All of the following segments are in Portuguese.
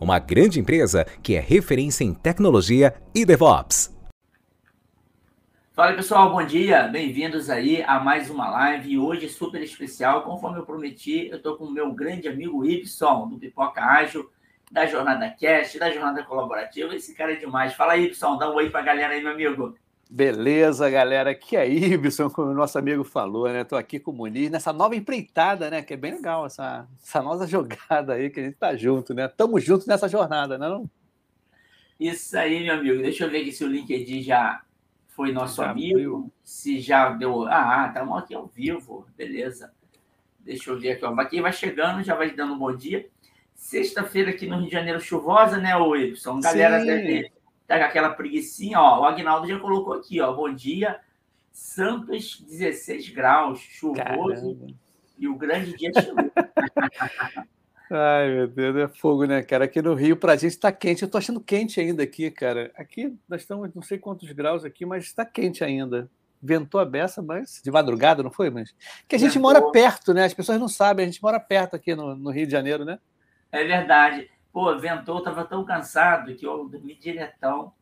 uma grande empresa que é referência em tecnologia e DevOps. Fala pessoal, bom dia, bem-vindos aí a mais uma live e hoje super especial, conforme eu prometi, eu estou com o meu grande amigo Y, do Pipoca Ágil, da Jornada Cast, da Jornada Colaborativa, esse cara é demais. Fala aí, Y, dá um oi para a galera aí, meu amigo. Beleza, galera. Aqui é Ibson, como o nosso amigo falou, né? Estou aqui com o Muniz nessa nova empreitada, né? Que é bem legal, essa, essa nova jogada aí que a gente tá junto, né? Tamo junto nessa jornada, né, não? Isso aí, meu amigo. Deixa eu ver aqui se o LinkedIn já foi nosso já amigo. Se já deu. Ah, estamos aqui ao vivo. Beleza. Deixa eu ver aqui, ó. Quem vai chegando já vai dando um bom dia. Sexta-feira aqui no Rio de Janeiro chuvosa, né, o Y? Galera, deve tá com aquela preguiçinha, ó. O Agnaldo já colocou aqui, ó. Bom dia, Santos, 16 graus, chuvoso. Caramba. E o grande dia chegou. Ai, meu Deus, é fogo, né, cara? Aqui no Rio, pra gente tá quente. Eu tô achando quente ainda aqui, cara. Aqui nós estamos não sei quantos graus aqui, mas está quente ainda. Ventou a beça, mas de madrugada, não foi? Mas que a gente Ventou. mora perto, né? As pessoas não sabem, a gente mora perto aqui no, no Rio de Janeiro, né? É verdade. Pô, ventou, tava tão cansado que eu dormi diretão.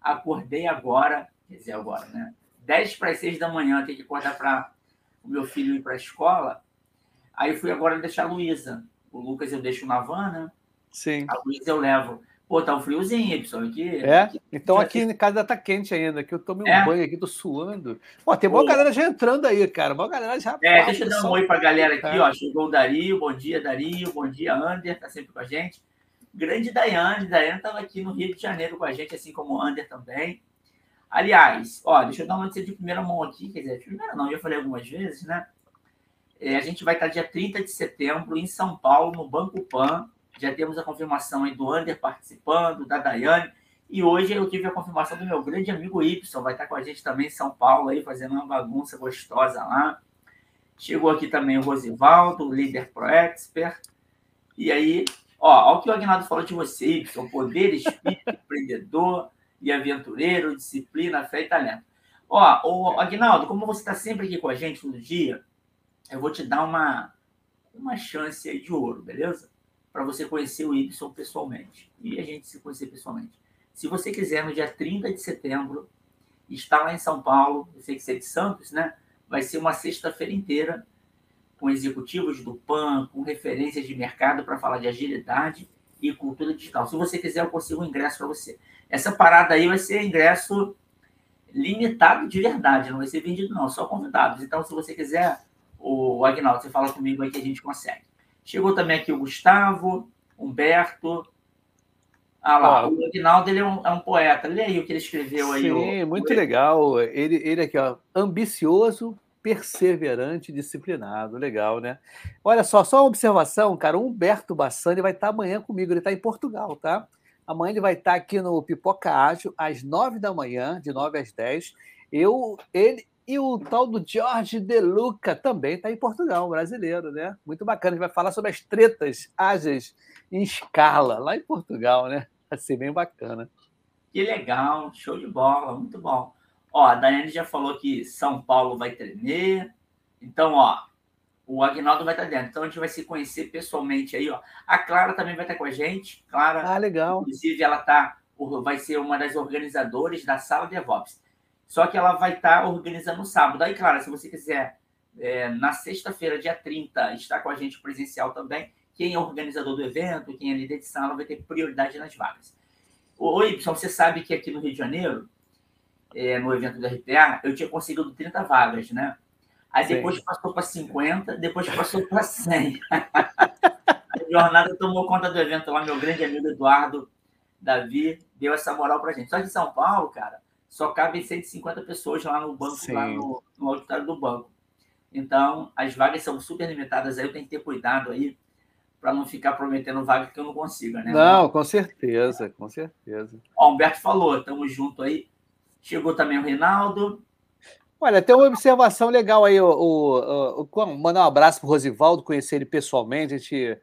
Acordei agora, quer dizer, agora, né? 10 para as 6 da manhã, tem que acordar para o meu filho ir para a escola. Aí fui agora deixar a Luísa. O Lucas eu deixo na van, né? Sim. A Luísa eu levo. Pô, tá um friozinho, Y, aqui. É? Aqui, então aqui em casa tá quente ainda, que eu tomei um é. banho aqui, tô suando. Pô, tem uma galera já entrando aí, cara. Uma galera já. É, deixa eu dar um oi pra galera aqui, ó. Chegou o Dario, bom dia, Dario, bom dia, Ander, tá sempre com a gente grande Daiane. Daiane estava aqui no Rio de Janeiro com a gente, assim como o Ander também. Aliás, ó, deixa eu dar uma notícia de primeira mão aqui, quer dizer, de primeira não, já falei algumas vezes, né? É, a gente vai estar dia 30 de setembro em São Paulo, no Banco Pan. Já temos a confirmação aí do Ander participando, da Daiane. E hoje eu tive a confirmação do meu grande amigo Y, vai estar com a gente também em São Paulo, aí, fazendo uma bagunça gostosa lá. Chegou aqui também o Rosivaldo, líder Pro Expert. E aí, Ó, olha o que o Agnaldo falou de você, o poder, espírito, empreendedor e aventureiro, disciplina, fé e talento. Ó, o Agnaldo, como você está sempre aqui com a gente no dia, eu vou te dar uma, uma chance de ouro, beleza? Para você conhecer o Y pessoalmente. E a gente se conhecer pessoalmente. Se você quiser, no dia 30 de setembro, estar lá em São Paulo, eu sei que você é de Santos, né? Vai ser uma sexta-feira inteira com executivos do PAN, com referências de mercado para falar de agilidade e cultura digital. Se você quiser, eu consigo um ingresso para você. Essa parada aí vai ser ingresso limitado de verdade, não vai ser vendido, não, só convidados. Então, se você quiser, o Agnaldo, você fala comigo aí que a gente consegue. Chegou também aqui o Gustavo, Humberto. Ah lá, o Agnaldo ele é um, é um poeta. Lê aí o que ele escreveu aí. Sim, o... muito legal. Ele, ele aqui, ó, ambicioso, perseverante e disciplinado. Legal, né? Olha só, só uma observação, cara. O Humberto Bassani vai estar amanhã comigo. Ele está em Portugal, tá? Amanhã ele vai estar aqui no Pipoca Ágil, às nove da manhã, de nove às dez. Eu, ele e o tal do Jorge De Luca também está em Portugal, brasileiro, né? Muito bacana. Ele vai falar sobre as tretas ágeis em escala, lá em Portugal, né? Vai ser bem bacana. Que legal, show de bola, muito bom. Ó, a Daiane já falou que São Paulo vai tremer. Então, ó, o Agnaldo vai estar dentro. Então, a gente vai se conhecer pessoalmente aí, ó. A Clara também vai estar com a gente. Clara, ah, legal. Inclusive, ela tá, vai ser uma das organizadoras da sala de DevOps. Só que ela vai estar organizando no sábado. Aí, Clara, se você quiser, é, na sexta-feira, dia 30, estar com a gente presencial também, quem é organizador do evento, quem é líder de sala, vai ter prioridade nas vagas. Oi, pessoal, você sabe que aqui no Rio de Janeiro, é, no evento do RPA, eu tinha conseguido 30 vagas, né? Aí depois Sim. passou para 50, depois passou para 100. a jornada tomou conta do evento lá, meu grande amigo Eduardo Davi deu essa moral pra gente. Só que em São Paulo, cara, só cabem 150 pessoas lá no banco, Sim. lá no, no auditório do banco. Então, as vagas são super limitadas aí, eu tenho que ter cuidado aí para não ficar prometendo vaga que eu não consiga, né? Não, com certeza, com certeza. Ó, Humberto falou, estamos junto aí. Chegou também o Reinaldo. Olha, tem uma observação legal aí, o, o, o mandar um abraço para o Rosivaldo, conhecer ele pessoalmente, a gente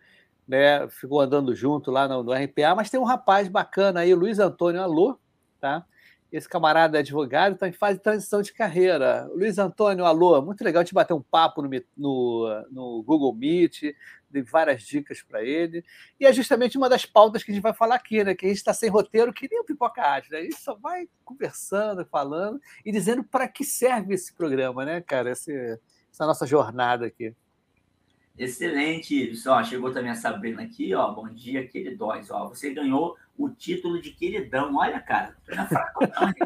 né, ficou andando junto lá no, no RPA, mas tem um rapaz bacana aí, o Luiz Antônio Alô, tá? Esse camarada é advogado, está em fase de transição de carreira. Luiz Antônio, alô, muito legal te bater um papo no, no, no Google Meet, dei várias dicas para ele. E é justamente uma das pautas que a gente vai falar aqui, né? Que a gente está sem roteiro, que nem o Pipoca Arte, né? A gente só vai conversando, falando e dizendo para que serve esse programa, né, cara? Esse, essa nossa jornada aqui. Excelente, só chegou também a Sabrina aqui, ó. Bom dia, queridões. Ó, você ganhou o título de queridão. Olha, cara, não é fraco, não, que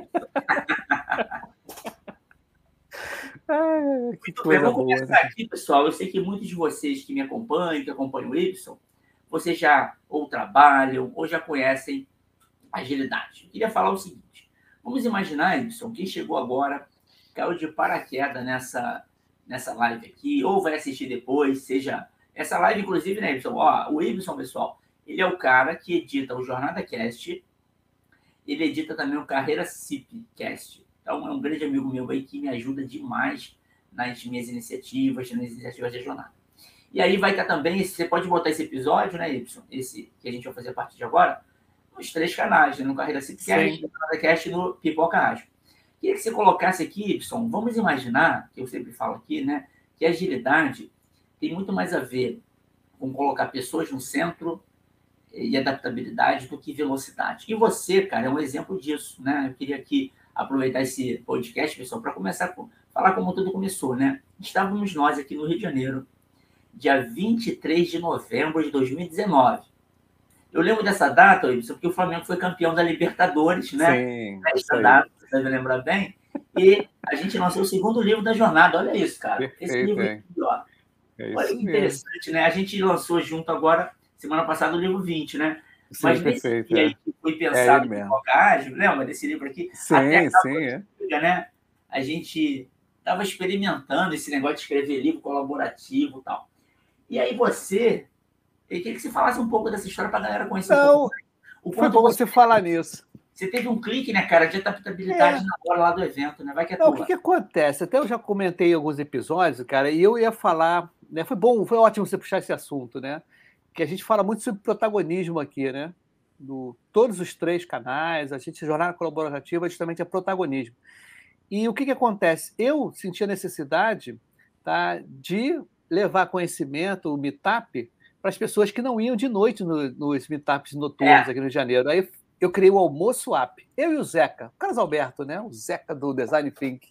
Muito bem, vou começar boa, né? aqui, pessoal. Eu sei que muitos de vocês que me acompanham, que acompanham o Y, vocês já ou trabalham ou já conhecem agilidade. Eu queria falar o seguinte: vamos imaginar, Y, quem chegou agora caiu de paraquedas nessa, nessa live aqui, ou vai assistir depois, seja. Essa live, inclusive, né, Y? Ó, o Y, pessoal, ele é o cara que edita o Jornada Cast, ele edita também o Carreira CIP Cast. Então, é um grande amigo meu aí que me ajuda demais nas minhas iniciativas, nas iniciativas de jornada. E aí vai estar também, você pode botar esse episódio, né, Y? Esse que a gente vai fazer a partir de agora, nos três canais, né? no Carreira Cipcast, no Cast e no Pipoca Ágil. Queria que você colocasse aqui, Y, vamos imaginar, que eu sempre falo aqui, né, que agilidade tem muito mais a ver com colocar pessoas no centro e adaptabilidade do que velocidade. E você, cara, é um exemplo disso, né? Eu queria aqui aproveitar esse podcast, pessoal, para começar a falar como tudo começou, né? Estávamos nós aqui no Rio de Janeiro, dia 23 de novembro de 2019. Eu lembro dessa data, Ibsen, porque o Flamengo foi campeão da Libertadores, né? Sim. Essa data, você deve lembrar bem. E a gente lançou o segundo livro da jornada. Olha isso, cara. Perfeito, Esse livro aqui, ó. É Olha que interessante, mesmo. né? A gente lançou junto agora, semana passada, o livro 20, né? Sim, Mas nesse perfeito, é. que foi pensado é em lembra desse livro aqui? Sim, Até sim. É. Né? A gente estava experimentando esse negócio de escrever livro colaborativo e tal. E aí você, eu queria que você falasse um pouco dessa história para a galera conhecer Não, um pouco. Foi bom você falar nisso. Você teve um clique, né, cara, de adaptabilidade é. na hora lá do evento, né? Vai que é Não, o que, que, acontece? Até eu já comentei em alguns episódios, cara, e eu ia falar, né? Foi bom, foi ótimo você puxar esse assunto, né? Que a gente fala muito sobre protagonismo aqui, né? Do, todos os três canais, a gente, jornada colaborativa, justamente é protagonismo. E o que, que acontece? Eu senti a necessidade tá, de levar conhecimento, o meetup, para as pessoas que não iam de noite no, nos meetups noturnos é. aqui no Rio de Janeiro. Aí eu criei o Almoço App, eu e o Zeca, o Carlos Alberto, né? O Zeca do Design Think.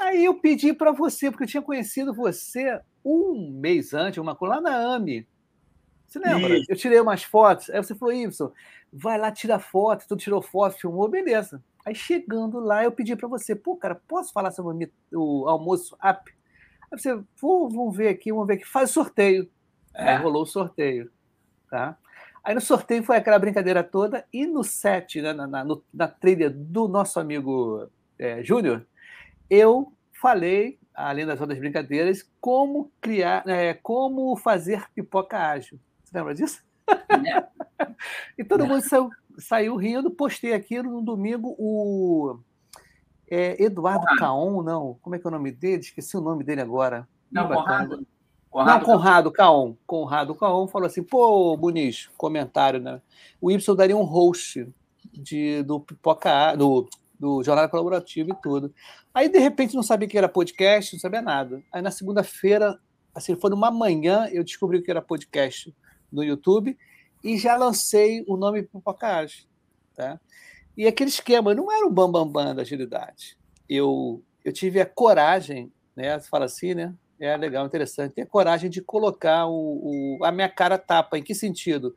Aí eu pedi para você, porque eu tinha conhecido você um mês antes, uma coisa lá na AMI, você lembra? Isso. Eu tirei umas fotos, aí você falou, Ibson, vai lá, tira foto, tu tirou foto, filmou, beleza. Aí chegando lá, eu pedi para você, pô, cara, posso falar sobre o almoço app? Aí você, pô, vamos ver aqui, vamos ver aqui, faz sorteio. É. Aí rolou o sorteio, tá? Aí no sorteio foi aquela brincadeira toda, e no set, né, na, na, no, na trilha do nosso amigo é, Júnior, eu falei, além das outras brincadeiras, como criar, é, como fazer pipoca ágil. Você lembra disso? É. e todo mundo saiu, saiu, rindo. Postei aquilo no domingo. O é, Eduardo. Caon, não. Como é que é o nome dele? Esqueci o nome dele agora. Não, Conrado. Conrado. Não, Conrado Caon. Conrado Caon falou assim: pô, Muniz, comentário, né? O Y daria um host de, do Pipoca, do, do Jornal Colaborativo e tudo. Aí, de repente, não sabia que era podcast, não sabia nada. Aí, na segunda-feira, assim, foi numa manhã, eu descobri que era podcast no YouTube e já lancei o nome Pipocagem. Tá? E aquele esquema não era o bambambam bam, bam da agilidade. Eu, eu tive a coragem, né? Você fala assim, né? É legal, interessante. Ter coragem de colocar o, o, a minha cara tapa. Em que sentido?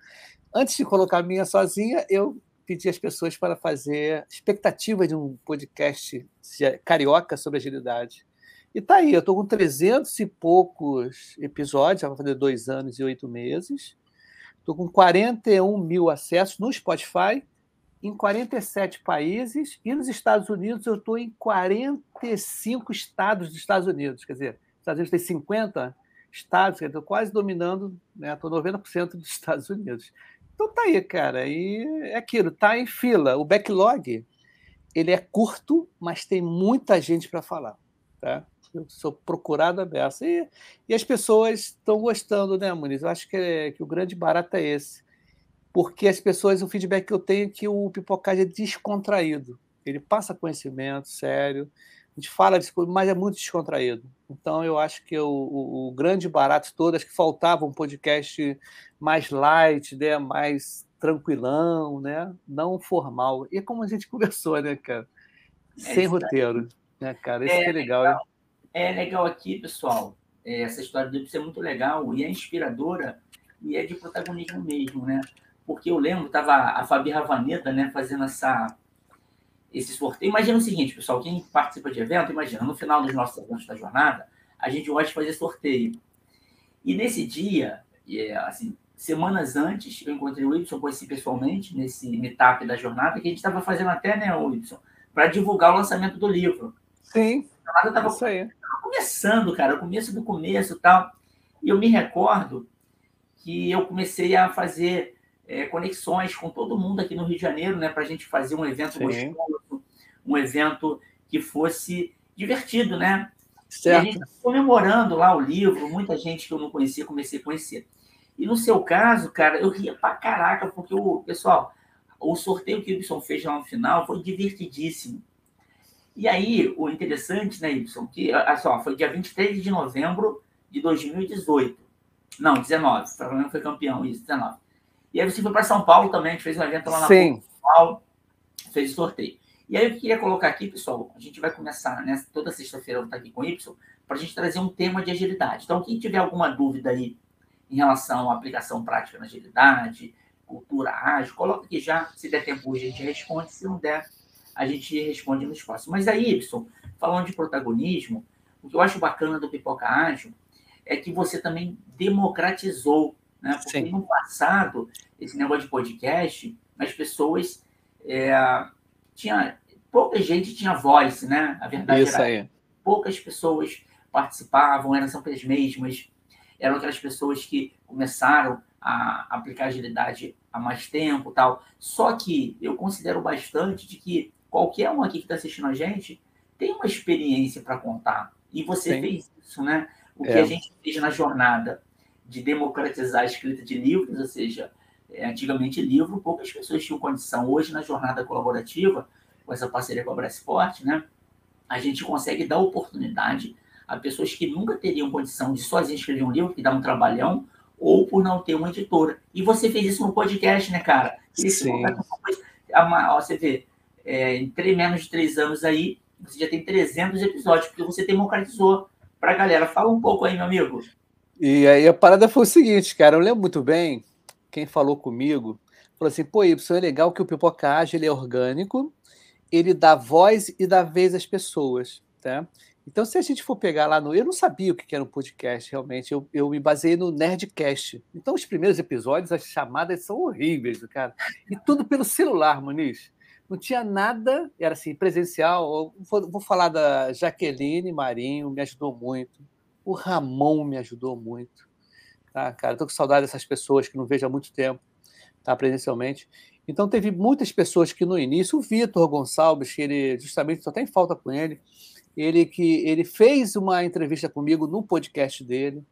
Antes de colocar a minha sozinha, eu pedi às pessoas para fazer expectativa de um podcast carioca sobre agilidade. E tá aí, eu estou com 300 e poucos episódios, já vai fazer dois anos e oito meses. Estou com 41 mil acessos no Spotify em 47 países e nos Estados Unidos eu estou em 45 estados dos Estados Unidos. Quer dizer, os Estados Unidos tem 50 estados, estou quase dominando, estou né, 90% dos Estados Unidos. Então tá aí, cara. E é aquilo, tá em fila. O backlog ele é curto, mas tem muita gente para falar. Tá? Eu sou procurado a beça. E, e as pessoas estão gostando, né, Muniz? Eu acho que, é, que o grande barato é esse. Porque as pessoas, o feedback que eu tenho é que o pipocagem é descontraído. Ele passa conhecimento sério, a gente fala disso, mas é muito descontraído. Então, eu acho que o, o, o grande barato todo, acho que faltava um podcast mais light, né? mais tranquilão, né? não formal. E é como a gente conversou, né, cara? É Sem é roteiro, né, cara? Isso é, que é legal. legal. É legal aqui, pessoal. É, essa história do é muito legal e é inspiradora e é de protagonismo mesmo, né? Porque eu lembro, estava a Fabi Ravaneta, né, fazendo essa esse sorteio. Imagina o seguinte, pessoal, quem participa de evento, imagina, no final dos nossos eventos da jornada, a gente gosta de fazer sorteio. E nesse dia, assim, semanas antes, eu encontrei o Y, conheci pessoalmente, nesse meetup da jornada, que a gente estava fazendo até, né, o Y, para divulgar o lançamento do livro. Sim, a jornada estava começando, cara, o começo do começo e tal. E eu me recordo que eu comecei a fazer é, conexões com todo mundo aqui no Rio de Janeiro, né, para a gente fazer um evento Sim. gostoso, um evento que fosse divertido, né? Certo. E a gente comemorando lá o livro, muita gente que eu não conhecia comecei a conhecer. E no seu caso, cara, eu ria pra caraca, porque o pessoal, o sorteio que o Ibson fez lá no final foi divertidíssimo. E aí, o interessante, né, Ibson, que só, foi dia 23 de novembro de 2018. Não, 19. O Flamengo foi campeão, isso, 19. E aí você foi para São Paulo também, a gente fez um evento lá na Sim. São Paulo, fez o sorteio. E aí eu queria colocar aqui, pessoal, a gente vai começar, né? Toda sexta-feira eu vou estar aqui com o Y, para a gente trazer um tema de agilidade. Então, quem tiver alguma dúvida aí em relação à aplicação prática na agilidade, cultura ágil, coloca aqui já. Se der tempo hoje, a gente responde. Se não der, a gente responde no espaço. Mas aí, Y, falando de protagonismo, o que eu acho bacana do Pipoca Ágil é que você também democratizou né? Porque Sim. no passado, esse negócio de podcast, as pessoas. É, tinha, pouca gente tinha voz, né? A verdade Isso era aí. poucas pessoas participavam, eram sempre as mesmas, eram aquelas pessoas que começaram a aplicar agilidade há mais tempo tal. Só que eu considero bastante de que qualquer um aqui que está assistindo a gente tem uma experiência para contar. E você Sim. fez isso, né? O que é. a gente fez na jornada de democratizar a escrita de livros, ou seja, é, antigamente livro, poucas pessoas tinham condição. Hoje, na jornada colaborativa, com essa parceria com a Brasport, né, a gente consegue dar oportunidade a pessoas que nunca teriam condição de sozinhas escrever um livro, que dá um trabalhão, ou por não ter uma editora. E você fez isso no podcast, né, cara? Sim. Você vê, é, em três, menos de três anos aí, você já tem 300 episódios, porque você democratizou para a galera. Fala um pouco aí, meu amigo. E aí a parada foi o seguinte, cara, eu lembro muito bem, quem falou comigo, falou assim, pô, Y, é legal que o Pipocage, ele é orgânico, ele dá voz e dá vez às pessoas, tá? Então, se a gente for pegar lá no... Eu não sabia o que era um podcast, realmente. Eu, eu me baseei no Nerdcast. Então, os primeiros episódios, as chamadas são horríveis, cara. E tudo pelo celular, Muniz. Não tinha nada, era assim, presencial. Vou, vou falar da Jaqueline Marinho, me ajudou muito. O Ramon me ajudou muito. Tá, cara? Estou com saudade dessas pessoas que não vejo há muito tempo, tá? presencialmente. Então, teve muitas pessoas que no início, o Vitor Gonçalves, que ele justamente só tem falta com ele, ele que ele fez uma entrevista comigo no podcast dele,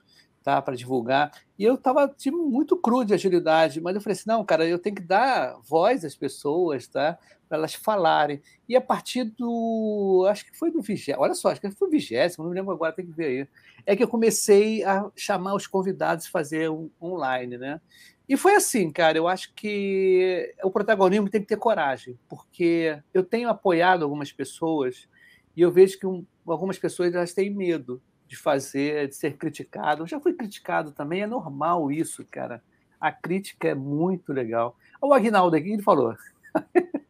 tá, para divulgar. E eu estava tipo, muito cru de agilidade, mas eu falei assim: não, cara, eu tenho que dar voz às pessoas, tá? Para elas falarem. E a partir do. Acho que foi do vigésimo. Olha só, acho que foi o vigésimo, não me lembro agora, tem que ver aí. É que eu comecei a chamar os convidados e fazer um online, né? E foi assim, cara. Eu acho que o protagonismo tem que ter coragem, porque eu tenho apoiado algumas pessoas e eu vejo que um, algumas pessoas elas têm medo de fazer, de ser criticado. Eu já fui criticado também, é normal isso, cara. A crítica é muito legal. O Agnaldo aqui ele falou.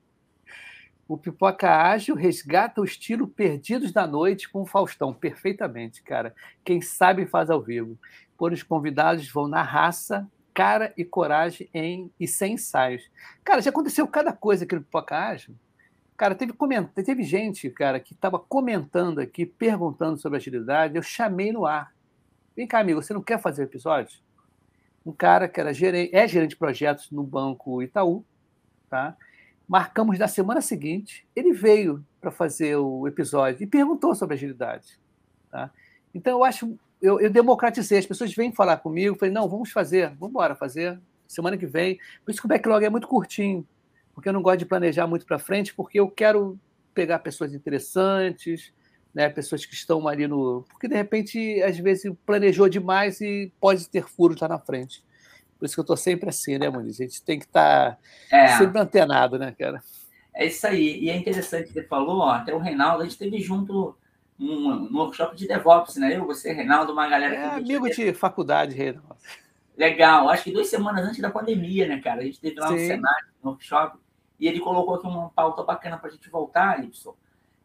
o Pipoca Ágil resgata o estilo Perdidos da Noite com o Faustão. Perfeitamente, cara. Quem sabe faz ao vivo. Por os convidados vão na raça cara e coragem em e sem ensaios. Cara, já aconteceu cada coisa aqui no Pipoca Ágil. Cara, teve, coment... teve gente, cara, que estava comentando aqui, perguntando sobre agilidade. Eu chamei no ar. Vem cá, amigo, você não quer fazer episódio? Um cara que era gerente, é gerente de projetos no Banco Itaú, tá? Marcamos na semana seguinte, ele veio para fazer o episódio e perguntou sobre agilidade. Tá? Então, eu acho, eu, eu, democratizei, as pessoas vêm falar comigo, falei, não, vamos fazer, vamos embora fazer, semana que vem. Por isso que o backlog é muito curtinho, porque eu não gosto de planejar muito para frente, porque eu quero pegar pessoas interessantes, né, pessoas que estão ali no. Porque, de repente, às vezes planejou demais e pode ter furos lá na frente. Por isso que eu estou sempre assim, né, Muniz? A gente tem que estar tá é. sempre antenado, né, cara? É isso aí. E é interessante que você falou, ó, até o Reinaldo, a gente teve junto um, workshop de DevOps, né? Eu, você, Reinaldo, uma galera. É amigo de faculdade, Reinaldo. Legal. Acho que duas semanas antes da pandemia, né, cara? A gente teve lá Sim. no Senado, no workshop, e ele colocou aqui uma pauta bacana para a gente voltar, Y.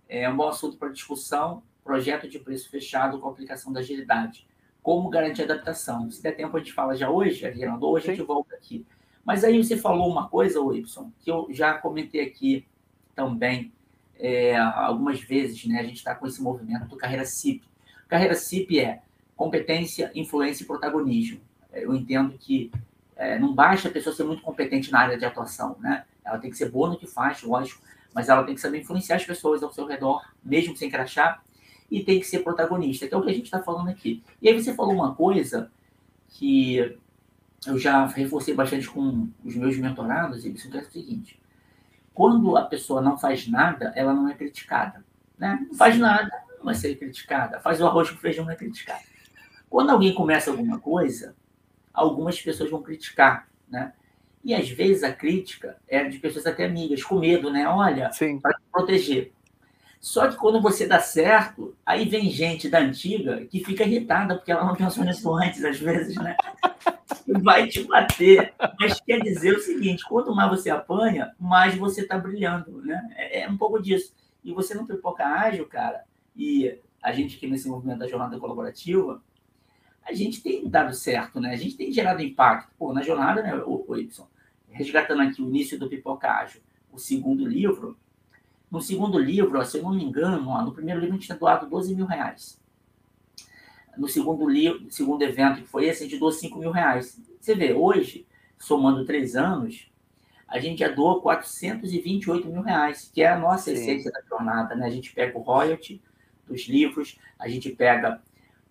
É um bom assunto para discussão, projeto de preço fechado com aplicação da agilidade como garantir adaptação. Se der tempo, a gente fala já hoje, Reinaldo, ou a gente Sim. volta aqui. Mas aí você falou uma coisa, Y, que eu já comentei aqui também é, algumas vezes, né? A gente está com esse movimento do Carreira CIP. Carreira CIP é competência, influência e protagonismo. É, eu entendo que é, não basta a pessoa ser muito competente na área de atuação, né? Ela tem que ser boa no que faz, lógico, mas ela tem que saber influenciar as pessoas ao seu redor, mesmo sem crachá, e tem que ser protagonista, que é o que a gente está falando aqui. E aí você falou uma coisa que eu já reforcei bastante com os meus mentorados, e isso é o seguinte: quando a pessoa não faz nada, ela não é criticada. Né? Não faz nada, não vai ser criticada. Faz o arroz com feijão, não é criticada. Quando alguém começa alguma coisa, algumas pessoas vão criticar, né? E às vezes a crítica é de pessoas até amigas, com medo, né? Olha, para proteger. Só que quando você dá certo, aí vem gente da antiga que fica irritada porque ela não pensou nisso antes, às vezes, né? Vai te bater. Mas quer dizer o seguinte: quanto mais você apanha, mais você está brilhando, né? É, é, um pouco disso. E você não pipoca ágil, cara, e a gente aqui nesse movimento da jornada colaborativa, a gente tem dado certo, né? A gente tem gerado impacto. Pô, na jornada, né, o, o Y, resgatando aqui o início do Pipoca Ágil, o segundo livro, no segundo livro, se eu não me engano, ó, no primeiro livro a gente tinha doado 12 mil reais. No segundo livro, segundo evento que foi esse, a gente doou 5 mil reais. Você vê, hoje, somando três anos, a gente já doou 428 mil reais, que é a nossa Sim. essência da jornada. Né? A gente pega o royalty dos livros, a gente pega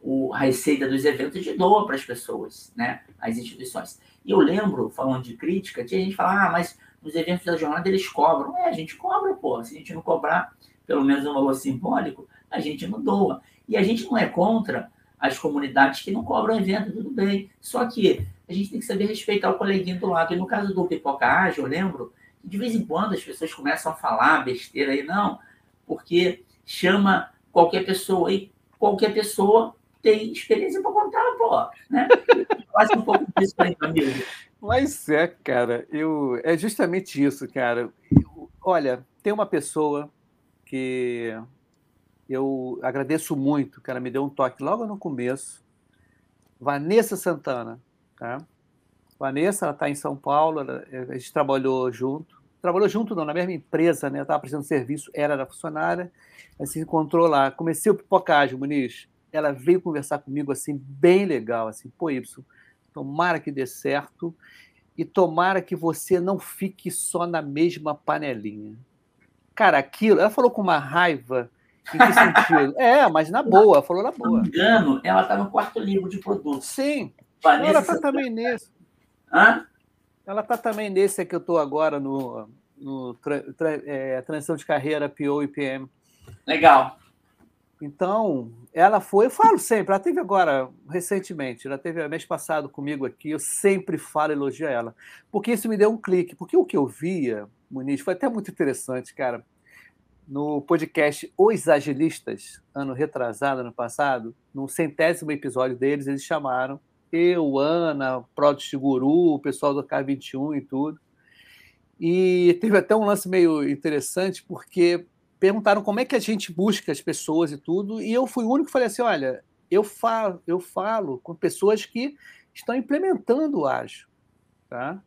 o, a receita dos eventos e doa para as pessoas, né? as instituições. E eu lembro, falando de crítica, tinha gente que fala, ah, mas nos eventos da jornada eles cobram. É, a gente cobra, pô. Se a gente não cobrar pelo menos um valor simbólico, a gente não doa. E a gente não é contra as comunidades que não cobram evento, tudo bem. Só que a gente tem que saber respeitar o coleguinho do lado. E no caso do Pipoca Ágil, eu lembro que de vez em quando as pessoas começam a falar besteira aí, não, porque chama qualquer pessoa e qualquer pessoa tem experiência para contar, pô, né? Faça um pouco disso aí, amigo. Mas é, cara, eu é justamente isso, cara. Eu, olha, tem uma pessoa que eu agradeço muito, ela me deu um toque logo no começo. Vanessa Santana, tá? Vanessa, ela está em São Paulo, ela, a gente trabalhou junto. Trabalhou junto, não, na mesma empresa, né? Estava prestando serviço, era da funcionária. A se encontrou lá. Comecei o pipocagem, Muniz. Ela veio conversar comigo, assim, bem legal, assim, pô, Y, Tomara que dê certo e tomara que você não fique só na mesma panelinha. Cara, aquilo, ela falou com uma raiva. Em que sentido? é, mas na boa, falou na boa. Se não me engano, ela está no quarto livro de produtos. Sim. Vanessa ela está também nesse. Hã? Ela está também nesse que eu estou agora no, no tra, tra, é, transição de carreira PO e PM. Legal. Então, ela foi, eu falo sempre, ela teve agora, recentemente, ela teve mês passado comigo aqui, eu sempre falo, elogio ela, porque isso me deu um clique, porque o que eu via, Muniz, foi até muito interessante, cara, no podcast Os Agilistas, ano retrasado, ano passado, no centésimo episódio deles, eles chamaram eu, Ana, Product Guru, o pessoal do K21 e tudo, e teve até um lance meio interessante, porque perguntaram como é que a gente busca as pessoas e tudo, e eu fui o único que falei assim, olha, eu falo, eu falo com pessoas que estão implementando o ágil. tá?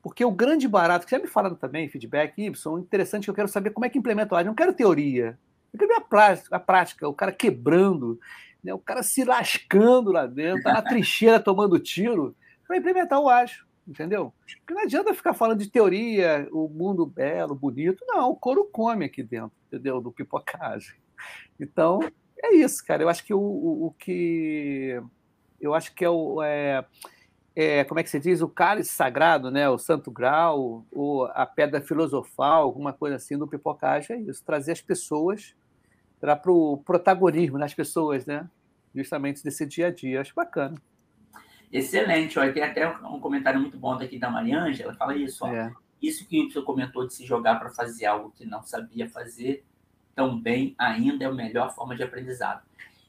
Porque o grande barato, que já me falaram também, feedback, Y, interessante que eu quero saber como é que implementa o ágil. Não quero teoria. Eu quero ver a prática, a prática o cara quebrando, né, o cara se lascando lá dentro, tá na trincheira tomando tiro, para implementar o ágil, entendeu? Porque não adianta ficar falando de teoria, o mundo belo, bonito. Não, o couro come aqui dentro, entendeu? Do pipocagem. Então, é isso, cara. Eu acho que o, o, o que. Eu acho que é o. É, é, como é que se diz? O cálice sagrado, né? O santo grau, ou a pedra filosofal, alguma coisa assim do pipocagem é isso. Trazer as pessoas para o protagonismo das pessoas, né? Justamente desse dia a dia. Acho bacana. Excelente. Olha, tem até um comentário muito bom daqui da Mariângela. Ela fala isso. Ó, é. Isso que o senhor comentou de se jogar para fazer algo que não sabia fazer tão bem ainda é a melhor forma de aprendizado.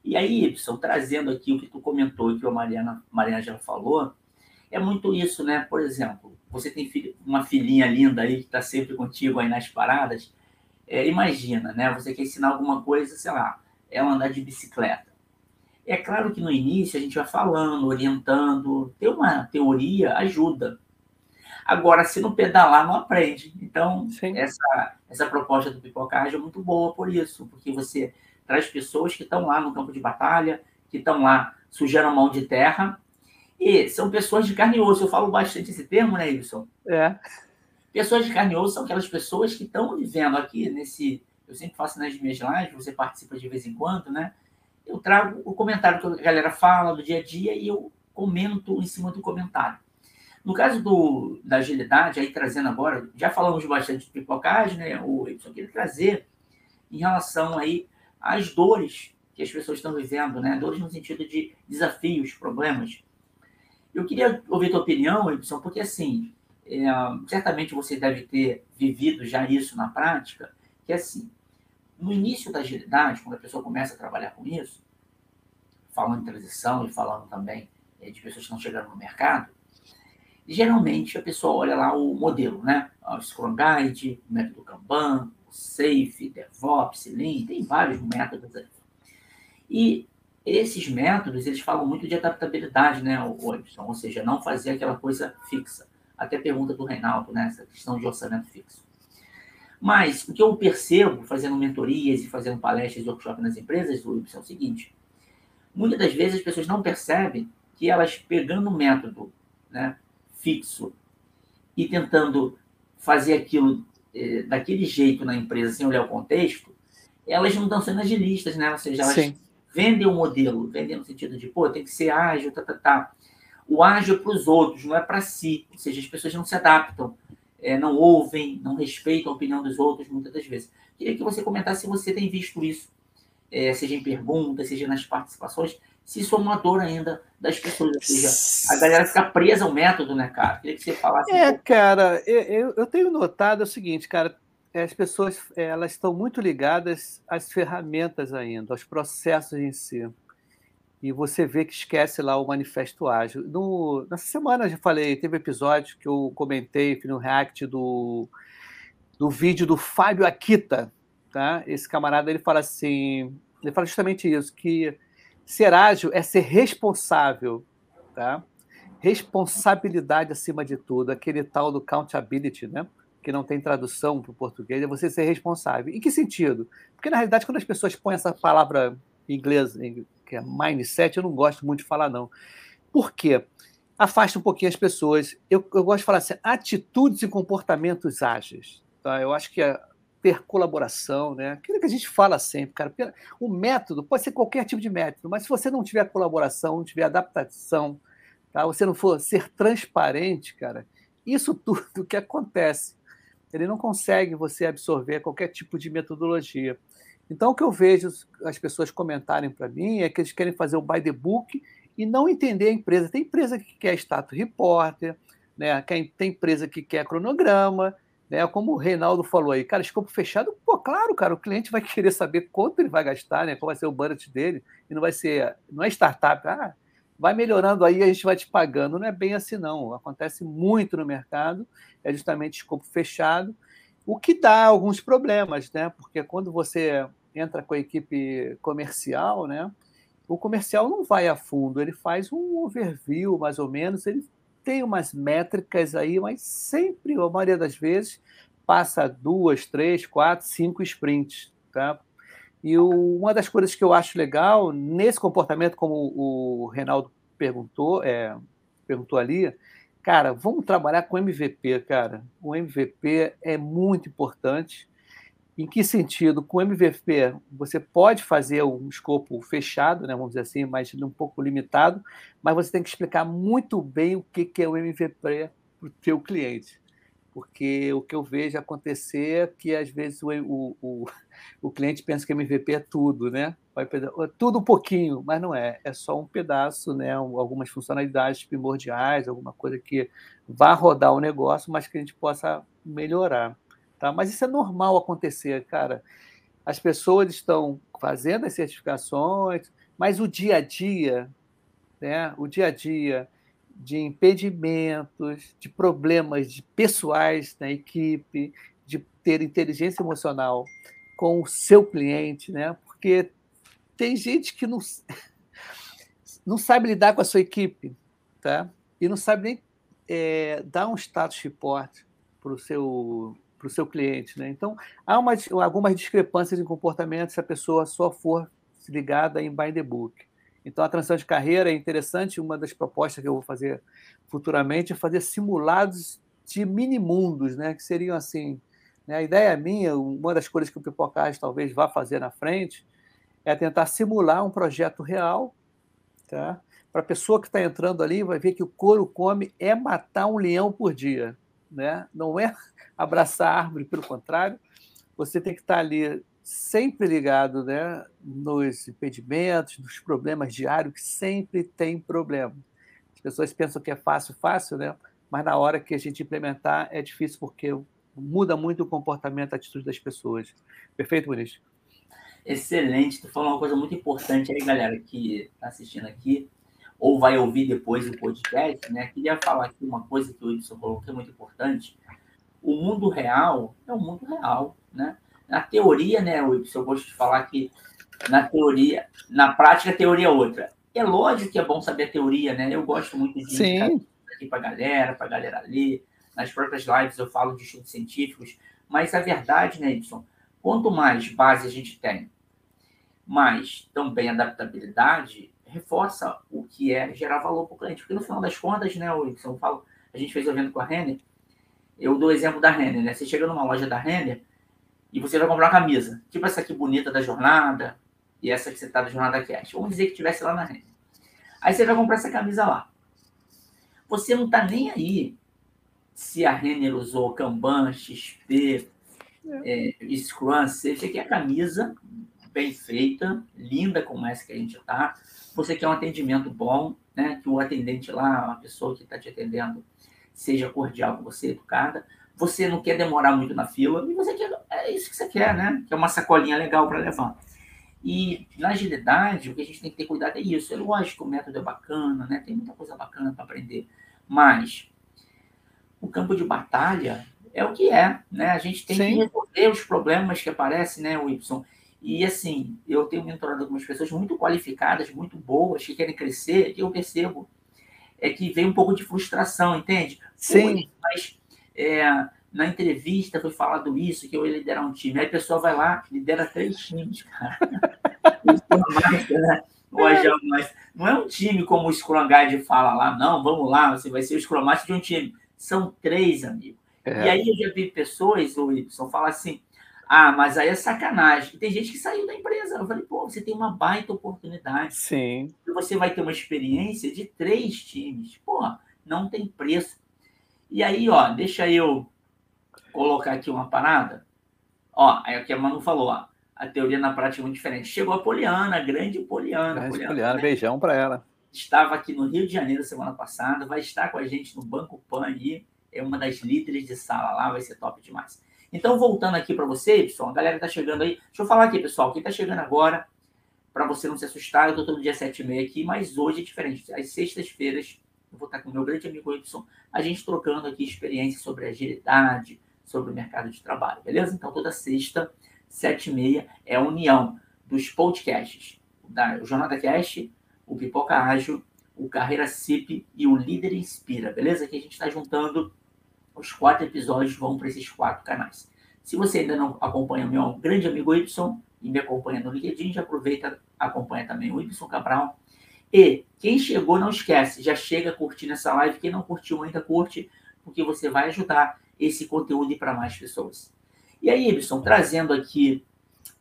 E aí, Y, trazendo aqui o que tu comentou e que a Mariana, Mariângela falou, é muito isso, né? Por exemplo, você tem uma filhinha linda aí que está sempre contigo aí nas paradas. É, imagina, né? Você quer ensinar alguma coisa, sei lá, ela andar de bicicleta. É claro que no início a gente vai falando, orientando, ter uma teoria ajuda. Agora, se não pedalar, não aprende. Então, essa, essa proposta do pipocagem é muito boa por isso, porque você traz pessoas que estão lá no campo de batalha, que estão lá sujando a mão de terra, e são pessoas de carne e osso. Eu falo bastante esse termo, né, Wilson? É. Pessoas de carne e osso são aquelas pessoas que estão vivendo aqui nesse. Eu sempre faço nas minhas lives, você participa de vez em quando, né? Eu trago o comentário que a galera fala do dia a dia e eu comento em cima do comentário. No caso do, da agilidade, aí trazendo agora, já falamos bastante de pipocagem, né? O só queria trazer em relação aí às dores que as pessoas estão vivendo, né? Dores no sentido de desafios, problemas. Eu queria ouvir tua opinião, Edson, porque assim, é, certamente você deve ter vivido já isso na prática, que é assim, no início da agilidade, quando a pessoa começa a trabalhar com isso, falando em transição e falando também é, de pessoas que estão chegando no mercado, geralmente a pessoa olha lá o modelo, né? O Scrum Guide, o método Kanban, o Safe, DevOps, Lean, tem vários métodos aí. E esses métodos, eles falam muito de adaptabilidade, né? Ou seja, não fazer aquela coisa fixa até pergunta do Reinaldo, né? Essa questão de orçamento fixo. Mas o que eu percebo fazendo mentorias e fazendo palestras e workshops nas empresas, Luiz, é o seguinte: muitas das vezes as pessoas não percebem que elas pegando um método né, fixo e tentando fazer aquilo eh, daquele jeito na empresa sem olhar o contexto, elas não estão sendo agilistas, né? Ou seja, elas Sim. vendem o um modelo, vendem no sentido de, pô, tem que ser ágil, tá, tá, tá. O ágil é para os outros, não é para si. Ou seja, as pessoas não se adaptam, é, não ouvem, não respeitam a opinião dos outros muitas das vezes. Queria que você comentasse se você tem visto isso, é, seja em perguntas, seja nas participações, se isso é uma dor ainda das pessoas. Ou seja, a galera fica presa ao método, né, cara? Queria que você falasse. É, um cara, eu, eu tenho notado o seguinte, cara, as pessoas elas estão muito ligadas às ferramentas ainda, aos processos em si e você vê que esquece lá o manifesto ágil. No, nessa semana já falei, teve episódio que eu comentei no React do, do vídeo do Fábio Akita, tá? Esse camarada ele fala assim, ele fala justamente isso, que ser ágil é ser responsável, tá? Responsabilidade acima de tudo, aquele tal do accountability, né? Que não tem tradução para o português, é você ser responsável. Em que sentido? Porque na realidade quando as pessoas põem essa palavra em inglês, que é mindset, eu não gosto muito de falar, não. Por quê? Afasta um pouquinho as pessoas. Eu, eu gosto de falar assim, atitudes e comportamentos ágeis. Tá? Eu acho que é ter colaboração, né? Aquilo que a gente fala sempre, cara. O método pode ser qualquer tipo de método, mas se você não tiver colaboração, não tiver adaptação, tá? você não for ser transparente, cara, isso tudo que acontece, ele não consegue você absorver qualquer tipo de metodologia. Então, o que eu vejo as pessoas comentarem para mim é que eles querem fazer o by the book e não entender a empresa. Tem empresa que quer status repórter, né? tem empresa que quer cronograma, né? como o Reinaldo falou aí, cara, escopo fechado, pô, claro, cara, o cliente vai querer saber quanto ele vai gastar, né? qual vai ser o budget dele, e não vai ser, não é startup, ah, vai melhorando aí, a gente vai te pagando. Não é bem assim, não. Acontece muito no mercado, é justamente escopo fechado, o que dá alguns problemas, né? Porque quando você entra com a equipe comercial, né? O comercial não vai a fundo, ele faz um overview, mais ou menos, ele tem umas métricas aí, mas sempre, a maioria das vezes, passa duas, três, quatro, cinco sprints, tá? E o, uma das coisas que eu acho legal nesse comportamento, como o Reinaldo perguntou, é, perguntou ali, cara, vamos trabalhar com MVP, cara. O MVP é muito importante. Em que sentido? Com MVP, você pode fazer um escopo fechado, né, vamos dizer assim, mas um pouco limitado, mas você tem que explicar muito bem o que é o MVP para o seu cliente. Porque o que eu vejo acontecer é que, às vezes, o, o, o, o cliente pensa que MVP é tudo, né? Vai tudo um pouquinho, mas não é. É só um pedaço, né? algumas funcionalidades primordiais, alguma coisa que vá rodar o negócio, mas que a gente possa melhorar. Tá? Mas isso é normal acontecer, cara. As pessoas estão fazendo as certificações, mas o dia a dia, né? o dia a dia de impedimentos, de problemas de pessoais na equipe, de ter inteligência emocional com o seu cliente, né? porque tem gente que não, não sabe lidar com a sua equipe tá? e não sabe nem é, dar um status report para o seu para o seu cliente. Né? Então, há uma, algumas discrepâncias em comportamento se a pessoa só for ligada em by the book. Então, a transição de carreira é interessante. Uma das propostas que eu vou fazer futuramente é fazer simulados de mini mundos, né? que seriam assim. Né? A ideia minha, uma das coisas que o Pipocage talvez vá fazer na frente, é tentar simular um projeto real, tá? para a pessoa que está entrando ali, vai ver que o couro come é matar um leão por dia. Né? Não é abraçar a árvore, pelo contrário, você tem que estar ali sempre ligado né, nos impedimentos, nos problemas diários, que sempre tem problema. As pessoas pensam que é fácil, fácil, né? mas na hora que a gente implementar é difícil porque muda muito o comportamento, a atitude das pessoas. Perfeito, Muniz? Excelente. Tu falou uma coisa muito importante aí, galera, que está assistindo aqui, ou vai ouvir depois o podcast, né? Queria falar aqui uma coisa que o Wilson colocou que é muito importante, o mundo real é o mundo real, né? Na teoria, né, Wilson, eu gosto de falar que na teoria, na prática, a teoria é outra. É lógico que é bom saber a teoria, né? Eu gosto muito de Sim. aqui para a galera, para a galera ler. Nas próprias lives eu falo de estudos científicos, mas a verdade, né, Edson, quanto mais base a gente tem, mais também adaptabilidade, reforça o que é gerar valor para o cliente. Porque no final das contas, né, Wilson, eu falo, a gente fez o evento com a Renner, eu dou o exemplo da Renner, né? Você chega numa loja da Renner e você vai comprar uma camisa, tipo essa aqui bonita da jornada e essa que você tá da jornada cash. Vamos dizer que tivesse lá na Renner. Aí você vai comprar essa camisa lá. Você não tá nem aí se a Renner usou Kanban, XP, é. É, Scrum, você quer a camisa bem feita, linda como essa que a gente tá. Você quer um atendimento bom, né? Que o atendente lá, a pessoa que está te atendendo, seja cordial com você, educada. Você não quer demorar muito na fila e você quer, é isso que você quer, né? Que é uma sacolinha legal para levar. E na agilidade, o que a gente tem que ter cuidado é isso. É lógico que o método é bacana, né? Tem muita coisa bacana para aprender, mas o campo de batalha é o que é, né? A gente tem Sim. que resolver os problemas que aparecem, né, Wilson? E assim, eu tenho mentorado algumas pessoas muito qualificadas, muito boas, que querem crescer, e eu percebo é que vem um pouco de frustração, entende? Sim. mas é, na entrevista foi falado isso, que eu ia liderar um time. Aí a pessoa vai lá, lidera três times, cara. né? Não é um time como o Scrum Guide fala lá, não, vamos lá, você vai ser o Scrum Master de um time. São três, amigo. É. E aí eu já vi pessoas, o Y, falar assim, ah, mas aí é sacanagem. E tem gente que saiu da empresa. Eu falei, pô, você tem uma baita oportunidade. Sim. E você vai ter uma experiência de três times. Pô, não tem preço. E aí, ó, deixa eu colocar aqui uma parada. Ó, aí aqui a Manu falou, ó, a teoria na prática é muito diferente. Chegou a Poliana, grande Poliana. Grande Poliana, Poliana né? beijão para ela. Estava aqui no Rio de Janeiro semana passada, vai estar com a gente no Banco Pan aí, é uma das líderes de sala lá, vai ser top demais. Então, voltando aqui para você, pessoal, a galera está chegando aí. Deixa eu falar aqui, pessoal, quem está chegando agora, para você não se assustar, eu estou todo dia 7 e meia aqui, mas hoje é diferente. Às sextas-feiras, vou estar com meu grande amigo Edson, a gente trocando aqui experiências sobre agilidade, sobre o mercado de trabalho, beleza? Então, toda sexta, 7 e meia, é a união dos podcasts, da Jornada Cast, o Pipoca Ágil, o Carreira CIP e o Líder Inspira, beleza? Que a gente está juntando os quatro episódios, vão para esses quatro canais. Se você ainda não acompanha o meu grande amigo Y e me acompanha no LinkedIn, já aproveita, acompanha também o Y Cabral. E quem chegou, não esquece, já chega curtindo essa live. Quem não curtiu ainda, curte, porque você vai ajudar esse conteúdo para mais pessoas. E aí, Ibson, trazendo aqui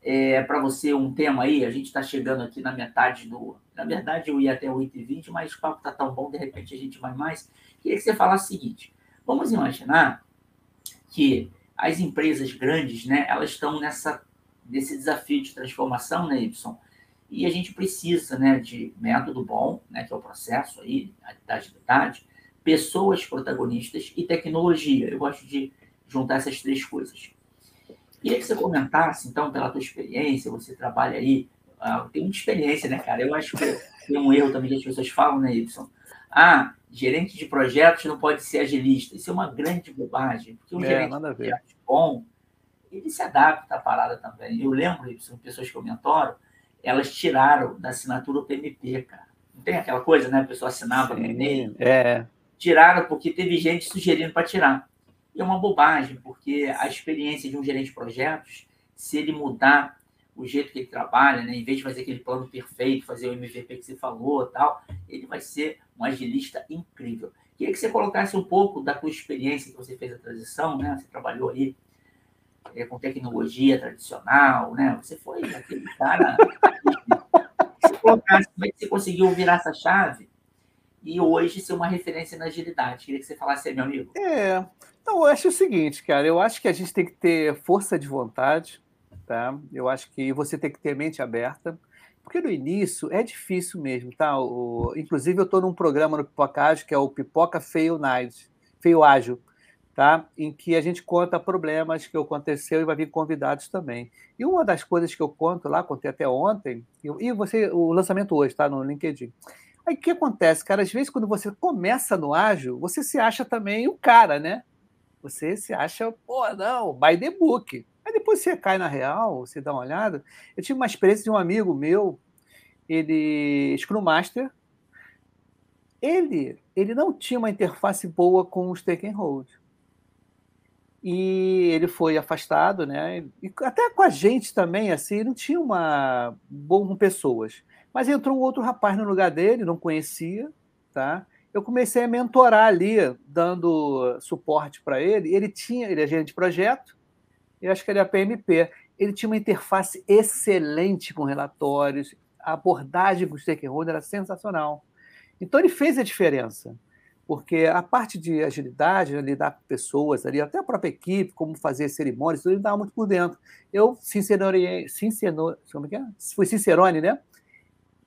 é, para você um tema aí, a gente está chegando aqui na metade do. Na verdade, eu ia até 8h20, mas o papo está tão bom, de repente a gente vai mais. Queria que você falasse o seguinte: vamos imaginar que as empresas grandes, né, elas estão nessa, nesse desafio de transformação, né, Y? E a gente precisa, né, de método bom, né, que é o processo aí da agilidade, pessoas protagonistas e tecnologia. Eu gosto de juntar essas três coisas. Queria que você comentasse, então, pela tua experiência, você trabalha aí, uh, tem muita experiência, né, cara? Eu acho que tem um erro também que as pessoas falam, né, Y? Ah, gerente de projetos não pode ser agilista. Isso é uma grande bobagem, porque um é, gerente de projetos bom, ele se adapta à parada também. Eu lembro, Y, pessoas que eu mentoro, elas tiraram da assinatura o PMP, cara. Não tem aquela coisa, né? A pessoa assinava Sim, no e-mail. É. Tiraram porque teve gente sugerindo para tirar. E é uma bobagem, porque a experiência de um gerente de projetos, se ele mudar o jeito que ele trabalha, né? em vez de fazer aquele plano perfeito, fazer o MVP que você falou tal, ele vai ser um agilista incrível. Queria que você colocasse um pouco da tua experiência que você fez a transição, né? Você trabalhou aí é, com tecnologia tradicional, né? Você foi aquele cara. você colocasse como é que você conseguiu virar essa chave e hoje ser uma referência na agilidade. Queria que você falasse aí, meu amigo. É. Então, eu acho o seguinte, cara. Eu acho que a gente tem que ter força de vontade, tá? Eu acho que você tem que ter mente aberta. Porque no início é difícil mesmo, tá? O, inclusive, eu estou num programa no Pipocagem que é o Pipoca Feio Night, Feio Ágil, tá? Em que a gente conta problemas que aconteceu e vai vir convidados também. E uma das coisas que eu conto lá, contei até ontem, e você, o lançamento hoje, tá? No LinkedIn. Aí o que acontece, cara? Às vezes, quando você começa no ágil, você se acha também o cara, né? Você se acha, pô, não, by the book. Aí depois você cai na real, você dá uma olhada. Eu tive uma experiência de um amigo meu, ele, Scrum Master, ele, ele não tinha uma interface boa com os take and hold. E ele foi afastado, né? E até com a gente também, assim, não tinha uma boa com pessoas. Mas entrou um outro rapaz no lugar dele, não conhecia, tá? Eu comecei a mentorar ali, dando suporte para ele. Ele tinha, ele é gerente de projeto, eu acho que ele é PMP. Ele tinha uma interface excelente com relatórios, a abordagem com o stakeholder era sensacional. Então ele fez a diferença, porque a parte de agilidade, né, lidar com pessoas ali, até a própria equipe, como fazer cerimônias, tudo ele estava muito por dentro. Eu sincerone, sincero, como é é? fui sincerone, né?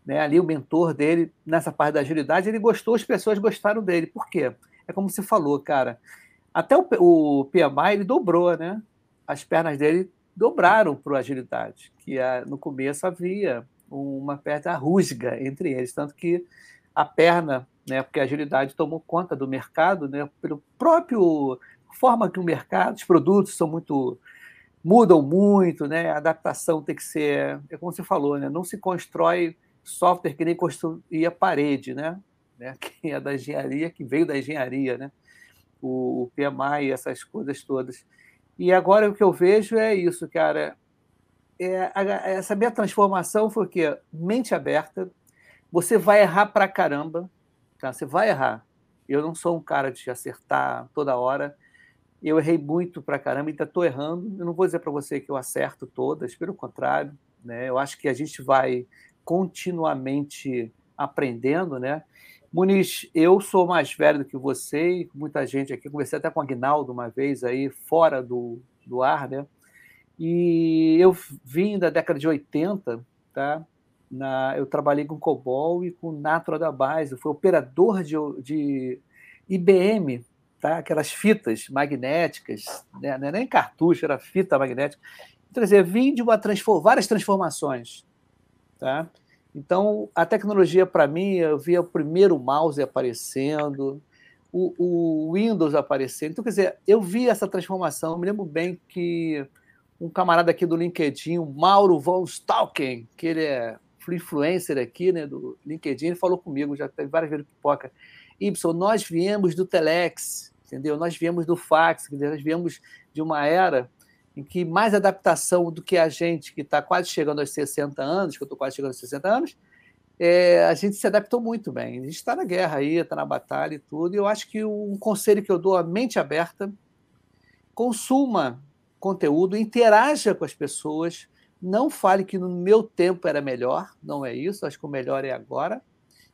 né? Ali o mentor dele nessa parte da agilidade, ele gostou, as pessoas gostaram dele. Por quê? É como você falou, cara. Até o, o PMI ele dobrou, né? as pernas dele dobraram para agilidade, que no começo havia uma perna rusga entre eles, tanto que a perna, né, porque a agilidade tomou conta do mercado, né, pelo próprio forma que o mercado, os produtos são muito mudam muito, né, a adaptação tem que ser, é como você falou, né, não se constrói software que nem construía parede, né, né, que é da engenharia, que veio da engenharia, né, o, o PMI, essas coisas todas. E agora o que eu vejo é isso, cara. É, essa minha transformação foi o quê? Mente aberta. Você vai errar pra caramba. Tá? Você vai errar. Eu não sou um cara de acertar toda hora. Eu errei muito pra caramba, ainda estou errando. Eu não vou dizer para você que eu acerto todas, pelo contrário. Né? Eu acho que a gente vai continuamente aprendendo, né? Muniz, eu sou mais velho do que você e muita gente aqui. Conversei até com o Agnaldo uma vez aí, fora do, do ar, né? E eu vim da década de 80, tá? Na, eu trabalhei com COBOL e com Natural da Base. Eu fui operador de, de IBM, tá? aquelas fitas magnéticas, né? não é nem cartucho, era fita magnética. Quer dizer, vim de uma transform... várias transformações. Tá? Então, a tecnologia, para mim, eu via o primeiro mouse aparecendo, o, o, Windows aparecendo. Então, quer dizer, eu vi essa transformação. Eu me lembro bem que um camarada aqui do LinkedIn, o Mauro von Stalken, que ele é influencer aqui, né, do LinkedIn, ele falou comigo, já teve várias vezes pipoca. Ibson, nós viemos do Telex, entendeu? Nós viemos do fax, nós viemos de uma era em que mais adaptação do que a gente, que está quase chegando aos 60 anos, que eu estou quase chegando aos 60 anos, é, a gente se adaptou muito bem. A gente está na guerra aí, está na batalha e tudo, e eu acho que um conselho que eu dou, a mente aberta, consuma conteúdo, interaja com as pessoas, não fale que no meu tempo era melhor, não é isso, acho que o melhor é agora,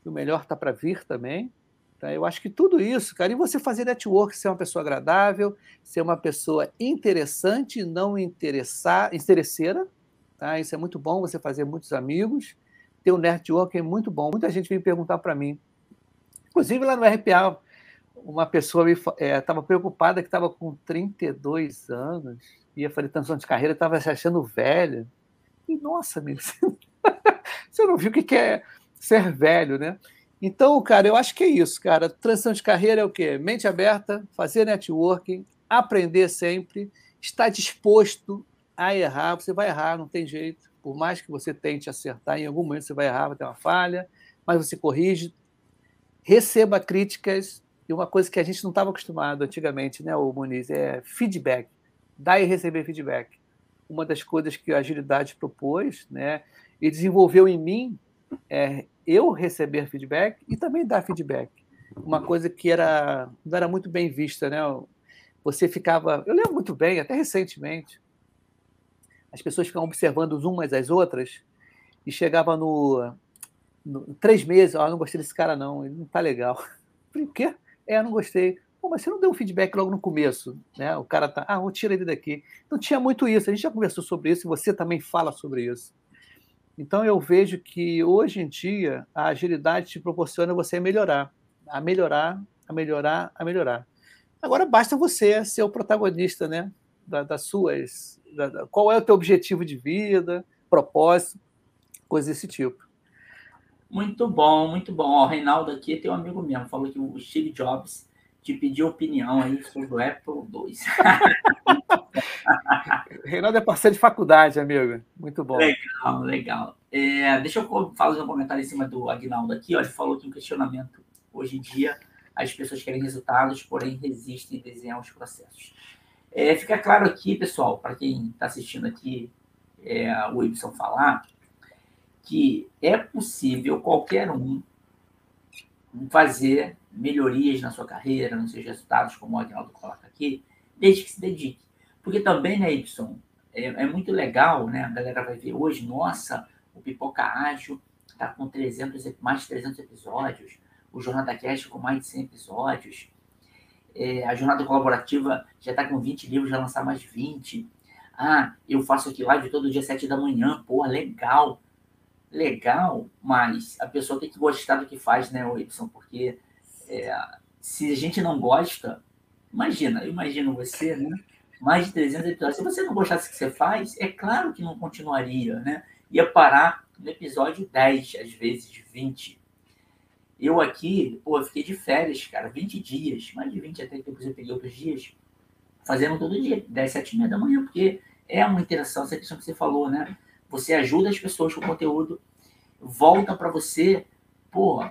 e o melhor está para vir também. Tá? Eu acho que tudo isso, cara, e você fazer network, ser uma pessoa agradável, ser uma pessoa interessante, não interessar, interesseira, tá? Isso é muito bom, você fazer muitos amigos. Ter um network é muito bom. Muita gente vem perguntar para mim. Inclusive lá no RPA, uma pessoa estava é, preocupada que estava com 32 anos, ia fazer transição de carreira, estava se achando velha. E, nossa, amigo, você não viu o que é ser velho, né? Então, cara, eu acho que é isso, cara. Transição de carreira é o quê? Mente aberta, fazer networking, aprender sempre, estar disposto a errar. Você vai errar, não tem jeito. Por mais que você tente acertar, em algum momento você vai errar, vai ter uma falha, mas você corrige. Receba críticas. E uma coisa que a gente não estava acostumado antigamente, né, o Muniz, é feedback. Dar e receber feedback. Uma das coisas que a agilidade propôs, né, e desenvolveu em mim é eu receber feedback e também dar feedback. Uma coisa que era não era muito bem vista, né? Você ficava, eu lembro muito bem, até recentemente, as pessoas ficavam observando umas às outras e chegava no, no três meses, ah, não gostei desse cara não, ele não tá legal. O quê? É, não gostei. Pô, mas você não deu um feedback logo no começo, né? O cara tá, ah, vou tirar ele daqui. Não tinha muito isso. A gente já conversou sobre isso e você também fala sobre isso. Então eu vejo que hoje em dia a agilidade te proporciona você melhorar, a melhorar, a melhorar, a melhorar. Agora basta você ser o protagonista, né? Da, das suas, da, da, qual é o teu objetivo de vida, propósito, coisas desse tipo. Muito bom, muito bom. o Reinaldo aqui tem um amigo mesmo, falou que o Steve Jobs te pediu opinião aí sobre o Apple 2. Reinaldo é parceiro de faculdade, amigo. Muito bom. Legal, legal. É, deixa eu fazer um comentário em cima do Agnaldo aqui. Ó, ele falou que um questionamento hoje em dia as pessoas querem resultados, porém resistem a desenhar os processos. É, fica claro aqui, pessoal, para quem está assistindo aqui é, o Ibson falar, que é possível qualquer um fazer melhorias na sua carreira, nos seus resultados, como o Agnaldo coloca aqui, desde que se dedique. Porque também, né, Y, é, é, muito legal, né? A galera vai ver hoje, nossa, o Pipoca Ágil está com 300, mais de 300 episódios, o Jornada Cast com mais de 100 episódios, é, a Jornada Colaborativa já está com 20 livros, já lançar mais 20. Ah, eu faço aqui live todo dia 7 da manhã, porra, legal. Legal, mas a pessoa tem que gostar do que faz, né, Y? Porque é, se a gente não gosta, imagina, eu imagino você, né? Mais de 300 episódios. Se você não gostasse do que você faz, é claro que não continuaria, né? Ia parar no episódio 10, às vezes 20. Eu aqui, pô, eu fiquei de férias, cara, 20 dias, mais de 20 até que eu peguei outros dias, fazendo todo dia, 10, 7 e meia da manhã, porque é uma interação, essa questão que você falou, né? Você ajuda as pessoas com o conteúdo, volta para você, pô,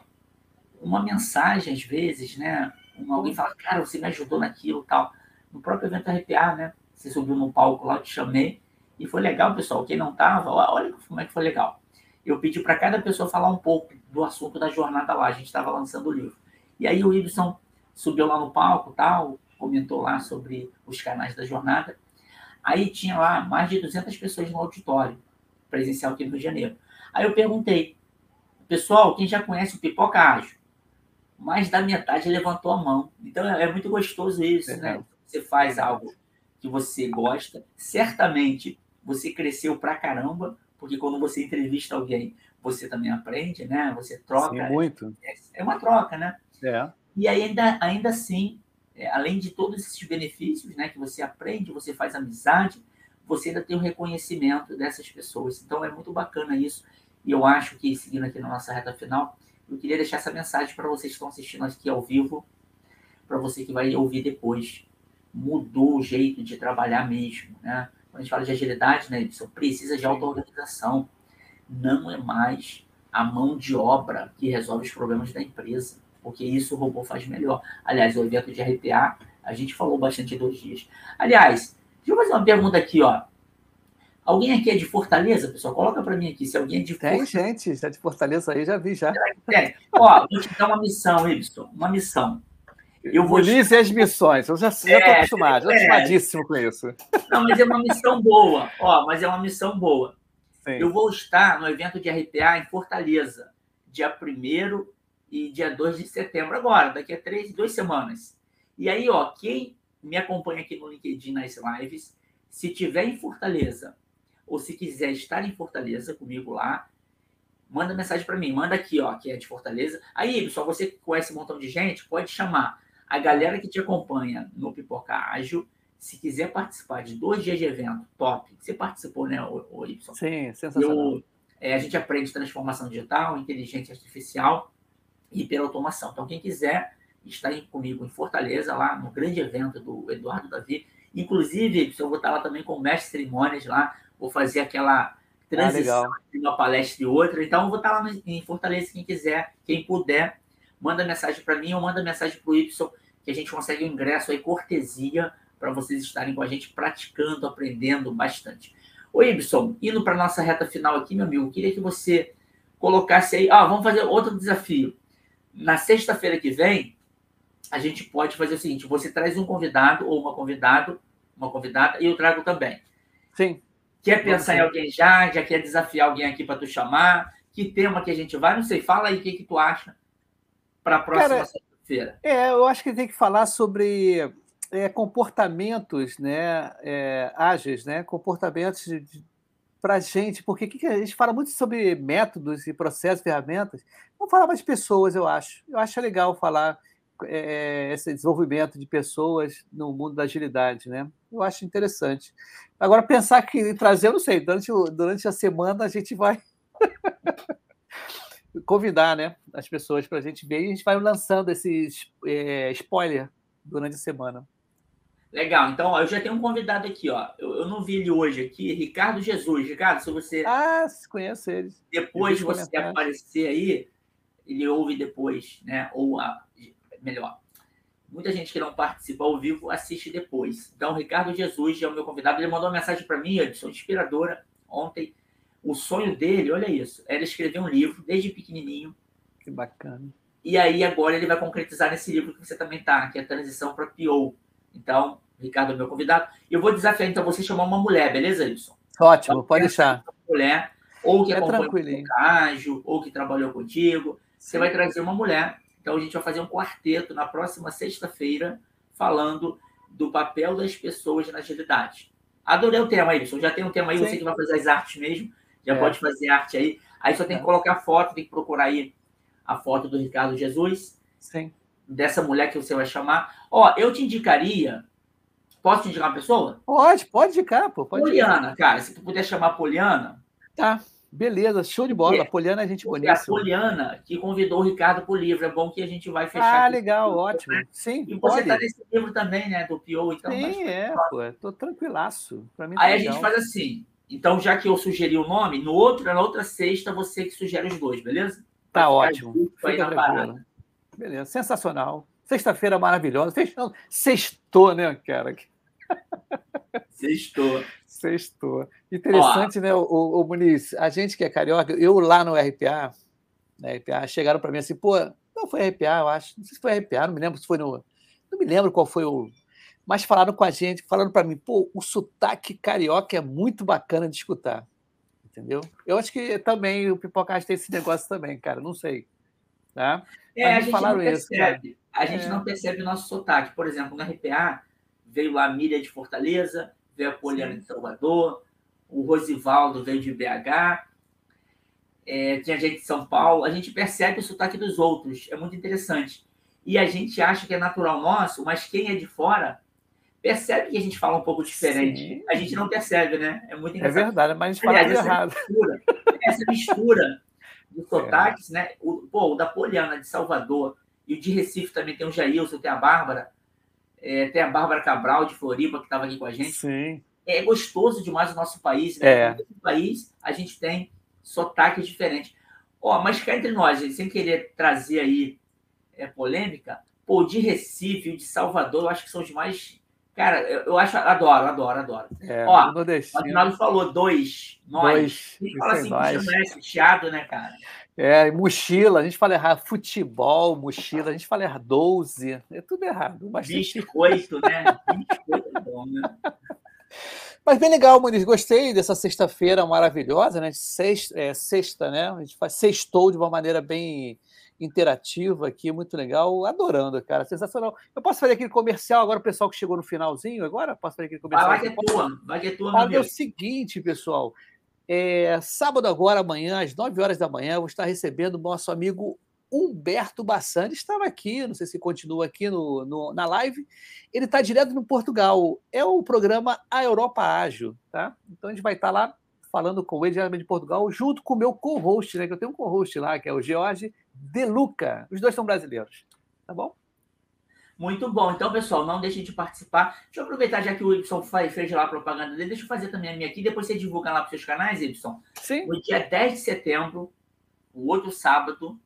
uma mensagem às vezes, né? Um, alguém fala, cara, você me ajudou naquilo tal. No próprio evento RPA, né? Você subiu no palco lá, eu te chamei. E foi legal, pessoal. Quem não tava, olha como é que foi legal. Eu pedi para cada pessoa falar um pouco do assunto da jornada lá. A gente estava lançando o livro. E aí o Ibson subiu lá no palco, tal, comentou lá sobre os canais da jornada. Aí tinha lá mais de 200 pessoas no auditório presencial aqui no Rio de Janeiro. Aí eu perguntei, pessoal, quem já conhece o Pipoca Ágil? mais da metade levantou a mão. Então é, muito gostoso isso, é né? Você faz algo que você gosta, certamente você cresceu pra caramba, porque quando você entrevista alguém, você também aprende, né? Você troca. Sim, muito. É, é uma troca, né? É. E ainda, ainda assim, é, além de todos esses benefícios, né, que você aprende, você faz amizade, você ainda tem o reconhecimento dessas pessoas. Então é muito bacana isso. E eu acho que, seguindo aqui na nossa reta final, eu queria deixar essa mensagem para vocês que estão assistindo aqui ao vivo, para você que vai ouvir depois. Mudou o jeito de trabalhar mesmo, né? Quando a gente fala de agilidade, né, Edson, precisa de auto-organização. não é mais a mão de obra que resolve os problemas da empresa, porque isso o robô faz melhor. Aliás, o evento de RPA, a gente falou bastante em dois dias. Aliás, deixa eu fazer uma pergunta aqui, ó. Alguém aqui é de Fortaleza, pessoal? Coloca para mim aqui se alguém é de Tem Fortaleza. gente, já de Fortaleza aí, já vi, já. Tem. Ó, vou te dar uma missão, Ibson, uma missão. Eu vou... e as missões, eu já estou é, acostumado, é, acostumadíssimo com isso. Não, mas é uma missão boa, ó, mas é uma missão boa. Sim. Eu vou estar no evento de RPA em Fortaleza, dia 1 e dia 2 de setembro, agora, daqui a três, duas semanas. E aí, ó, quem me acompanha aqui no LinkedIn nas lives, se tiver em Fortaleza ou se quiser estar em Fortaleza comigo lá, manda mensagem para mim, manda aqui, ó, que é de Fortaleza. Aí, pessoal, você que conhece um montão de gente, pode chamar a galera que te acompanha no Pipoca Ágil. Se quiser participar de dois dias de evento, top. Você participou, né, o, o Y? Sim, sensacional. Eu, é, a gente aprende transformação digital, inteligência artificial e hiperautomação. Então, quem quiser aí comigo em Fortaleza, lá no grande evento do Eduardo Davi. Inclusive, eu vou estar lá também com o mestre cerimônias lá, vou fazer aquela transição ah, de uma palestra e outra. Então, eu vou estar lá em Fortaleza, quem quiser, quem puder, manda mensagem para mim ou manda mensagem para o Y, que a gente consegue um ingresso aí, cortesia, para vocês estarem com a gente praticando, aprendendo bastante. Ô, Ibson, indo para nossa reta final aqui, meu amigo, queria que você colocasse aí. Ah, vamos fazer outro desafio. Na sexta-feira que vem, a gente pode fazer o seguinte: você traz um convidado ou uma convidado, uma convidada, e eu trago também. Sim. Quer pensar em alguém já? Já quer desafiar alguém aqui para tu chamar? Que tema que a gente vai? Não sei, fala aí o que, que tu acha para a próxima sexta-feira. É, eu acho que tem que falar sobre é, comportamentos né, é, ágeis, né, comportamentos para a gente, porque que a gente fala muito sobre métodos e processos, ferramentas. Vamos falar mais de pessoas, eu acho. Eu acho legal falar é, esse desenvolvimento de pessoas no mundo da agilidade, né? Eu acho interessante. Agora, pensar que trazer, eu não sei, durante, durante a semana a gente vai convidar né, as pessoas para a gente ver e a gente vai lançando esse é, spoiler durante a semana. Legal, então ó, eu já tenho um convidado aqui, ó. Eu, eu, não vi ele hoje aqui, Ricardo Jesus. Ricardo, se você. Ah, conheço ele. Depois você aparecer aí, ele ouve depois, né? Ou a, melhor. Muita gente que não participa ao vivo assiste depois. Então, Ricardo Jesus é o meu convidado. Ele mandou uma mensagem para mim, Edson, inspiradora, ontem. O sonho dele, olha isso, era escrever um livro desde pequenininho. Que bacana. E aí, agora, ele vai concretizar nesse livro que você também está, que é a transição para PO. Então, Ricardo é meu convidado. Eu vou desafiar, então, você chamar uma mulher, beleza, Edson? Ótimo, então, pode deixar. Uma mulher, ou que é acompanha o ágil, ou que trabalhou contigo. Você vai trazer uma mulher então, a gente vai fazer um quarteto na próxima sexta-feira, falando do papel das pessoas na agilidade. Adorei o tema, Ibson. Já tem um tema aí, Sim. você que vai fazer as artes mesmo. Já é. pode fazer arte aí. Aí só tem que é. colocar foto, tem que procurar aí a foto do Ricardo Jesus. Sim. Dessa mulher que você vai chamar. Ó, eu te indicaria. Posso te indicar uma pessoa? Pode, pode indicar, pô. Pode Poliana, indicar. cara. Se tu puder chamar Poliana. Tá. Beleza, show de bola. a Poliana é gente bonita. É a Poliana que convidou o Ricardo para o livro. É bom que a gente vai fechar. Ah, legal, livro, ótimo. Né? Sim, e você está nesse livro também, né? Do Pio. Então, Sim, é, pô. Tô tranquilaço. Pra mim, tá Aí legal. a gente faz assim. Então, já que eu sugeri o nome, no outro, na outra sexta, você que sugere os dois, beleza? Tá ótimo. Fica tranquilo. Beleza, sensacional. Sexta-feira maravilhosa. Fechando. Sextou, né, cara? Sextou. Sextou. Interessante, Ó, né, o, o, Muniz? A gente que é carioca, eu lá no RPA, na RPA chegaram para mim assim, pô, não foi RPA, eu acho, não sei se foi RPA, não me lembro se foi no. Não me lembro qual foi o. Mas falaram com a gente, falando para mim, pô, o sotaque carioca é muito bacana de escutar. Entendeu? Eu acho que também o Pipocast tem esse negócio também, cara, não sei. Tá? É, a gente não percebe. Isso, a gente é. não percebe o nosso sotaque. Por exemplo, no RPA, veio a Miriam de Fortaleza, veio a Poliana de Salvador, o Rosivaldo veio de BH, é, tinha gente de São Paulo. A gente percebe o sotaque dos outros, é muito interessante. E a gente acha que é natural nosso, mas quem é de fora percebe que a gente fala um pouco diferente. Sim. A gente não percebe, né? É muito é engraçado. É verdade, mas a gente fala Aliás, essa errado. Mistura, essa mistura de sotaques, é. né? O, pô, o da Poliana de Salvador e o de Recife também tem o Jailson, tem a Bárbara. É, tem a Bárbara Cabral de Floripa, que estava aqui com a gente. Sim. É gostoso demais o nosso país. Né? É. No país, a gente tem sotaques diferentes. Ó, oh, mas cá entre nós, sem querer trazer aí é, polêmica, pô, de Recife, o de Salvador, eu acho que são os mais. Cara, eu, eu acho, adoro, adoro, adoro. É, Ó, o Aguinaldo falou dois, nós. Dois, gente fala assim, nós. É chiado, né, cara? É, mochila, a gente fala errado, futebol, mochila, a gente fala errado, 12, é tudo errado. Bastante... Biscoito, né? Biscoito é bom, né? Mas bem legal, Muniz. Gostei dessa sexta-feira maravilhosa, né? Sexta, é, sexta, né? A gente faz sextou de uma maneira bem interativa aqui, muito legal. Adorando, cara. Sensacional. Eu posso fazer aquele comercial agora, o pessoal que chegou no finalzinho agora? Posso fazer aquele comercial? Vai, vai que é tua. Vai que é tua, Olha, é o seguinte, pessoal. É, sábado agora, amanhã, às 9 horas da manhã, vou estar recebendo o nosso amigo Humberto Bassani estava aqui, não sei se continua aqui no, no na live. Ele está direto no Portugal. É o programa A Europa Ágil, tá? Então a gente vai estar lá falando com ele diretamente de Portugal, junto com o meu co-host, né? Que eu tenho um co-host lá, que é o George De Luca. Os dois são brasileiros, tá bom? Muito bom. Então, pessoal, não deixem de participar. Deixa eu aproveitar, já que o Y fez lá a propaganda dele, deixa eu fazer também a minha aqui, depois você divulga lá para os seus canais, Y. Sim. No dia 10 de setembro, o outro sábado,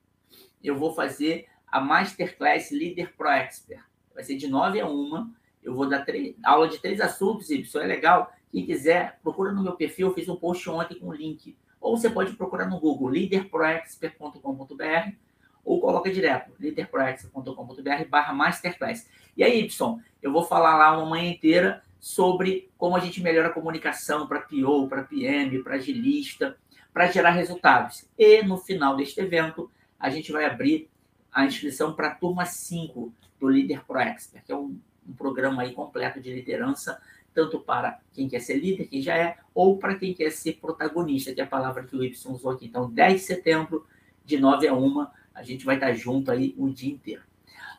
eu vou fazer a Masterclass Leader Pro Expert. Vai ser de 9 a 1. Eu vou dar três, aula de três assuntos, Y. É legal. Quem quiser, procura no meu perfil. Eu fiz um post ontem com o link. Ou você pode procurar no Google, leaderproexpert.com.br ou coloca direto, leaderproexpert.com.br barra Masterclass. E aí, Y, eu vou falar lá uma manhã inteira sobre como a gente melhora a comunicação para PO, para PM, para agilista, para gerar resultados. E no final deste evento, a gente vai abrir a inscrição para a turma 5 do Líder Pro Expert, que é um, um, programa aí completo de liderança, tanto para quem quer ser líder, quem já é, ou para quem quer ser protagonista, que é a palavra que o Y usou aqui. Então, 10 de setembro, de 9 a 1, a gente vai estar junto aí o dia inteiro.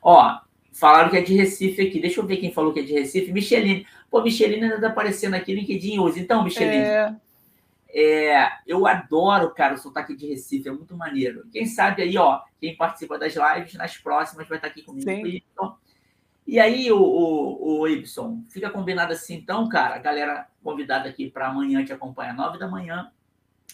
Ó, falaram que é de Recife aqui. Deixa eu ver quem falou que é de Recife. Micheline. Pô, Micheline ainda está aparecendo aqui no LinkedIn hoje. Então, Micheline, é... É, eu adoro, cara, o sotaque de Recife, é muito maneiro. Quem sabe aí, ó, quem participa das lives, nas próximas vai estar aqui comigo. Sim. E aí, o, o, o Ibson, fica combinado assim, então, cara, a galera convidada aqui para amanhã te acompanha às 9 da manhã,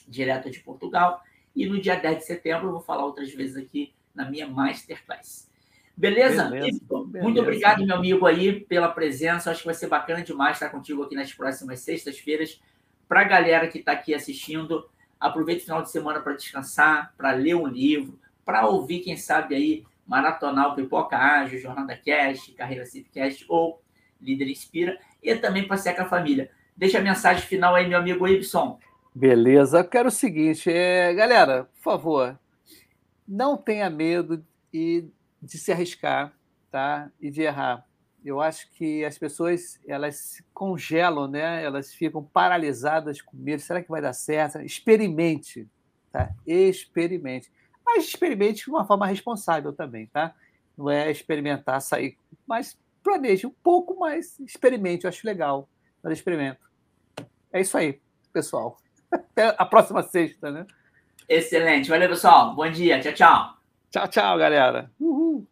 direto de Portugal. E no dia 10 de setembro, eu vou falar outras vezes aqui na minha Masterclass. Beleza? Beleza, beleza. Muito obrigado, meu amigo, aí, pela presença. Acho que vai ser bacana demais estar contigo aqui nas próximas sextas-feiras para a galera que está aqui assistindo, aproveite o final de semana para descansar, para ler um livro, para ouvir, quem sabe aí, maratonar o Pipoca Ágil, Jornada Cast, Carreira Cast ou Líder Inspira, e também com a família. Deixa a mensagem final aí, meu amigo Ibson. Beleza, eu quero o seguinte, é, galera, por favor, não tenha medo de, de se arriscar, tá? E de errar eu acho que as pessoas elas se congelam, né? Elas ficam paralisadas com medo. Será que vai dar certo? Experimente, tá? Experimente. Mas experimente de uma forma responsável também, tá? Não é experimentar, sair, mas planeje um pouco mais, experimente, eu acho legal. Mas experimento. É isso aí, pessoal. Até a próxima sexta, né? Excelente. Valeu, pessoal. Bom dia. Tchau, tchau. Tchau, tchau, galera. Uhul.